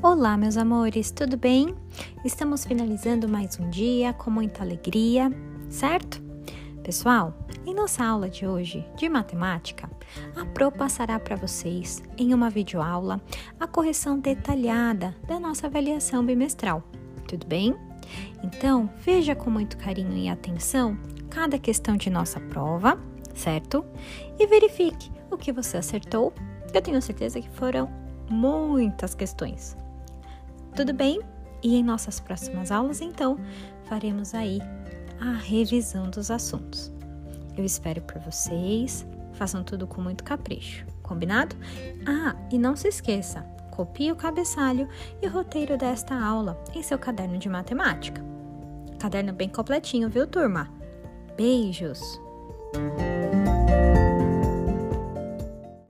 Olá, meus amores, tudo bem? Estamos finalizando mais um dia com muita alegria, certo? Pessoal, em nossa aula de hoje de matemática, a Pro passará para vocês, em uma videoaula, a correção detalhada da nossa avaliação bimestral, tudo bem? Então, veja com muito carinho e atenção cada questão de nossa prova, certo? E verifique o que você acertou. Eu tenho certeza que foram muitas questões. Tudo bem? E em nossas próximas aulas, então, faremos aí a revisão dos assuntos. Eu espero por vocês. Façam tudo com muito capricho, combinado? Ah, e não se esqueça, copie o cabeçalho e o roteiro desta aula em seu caderno de matemática. Caderno bem completinho, viu, turma? Beijos!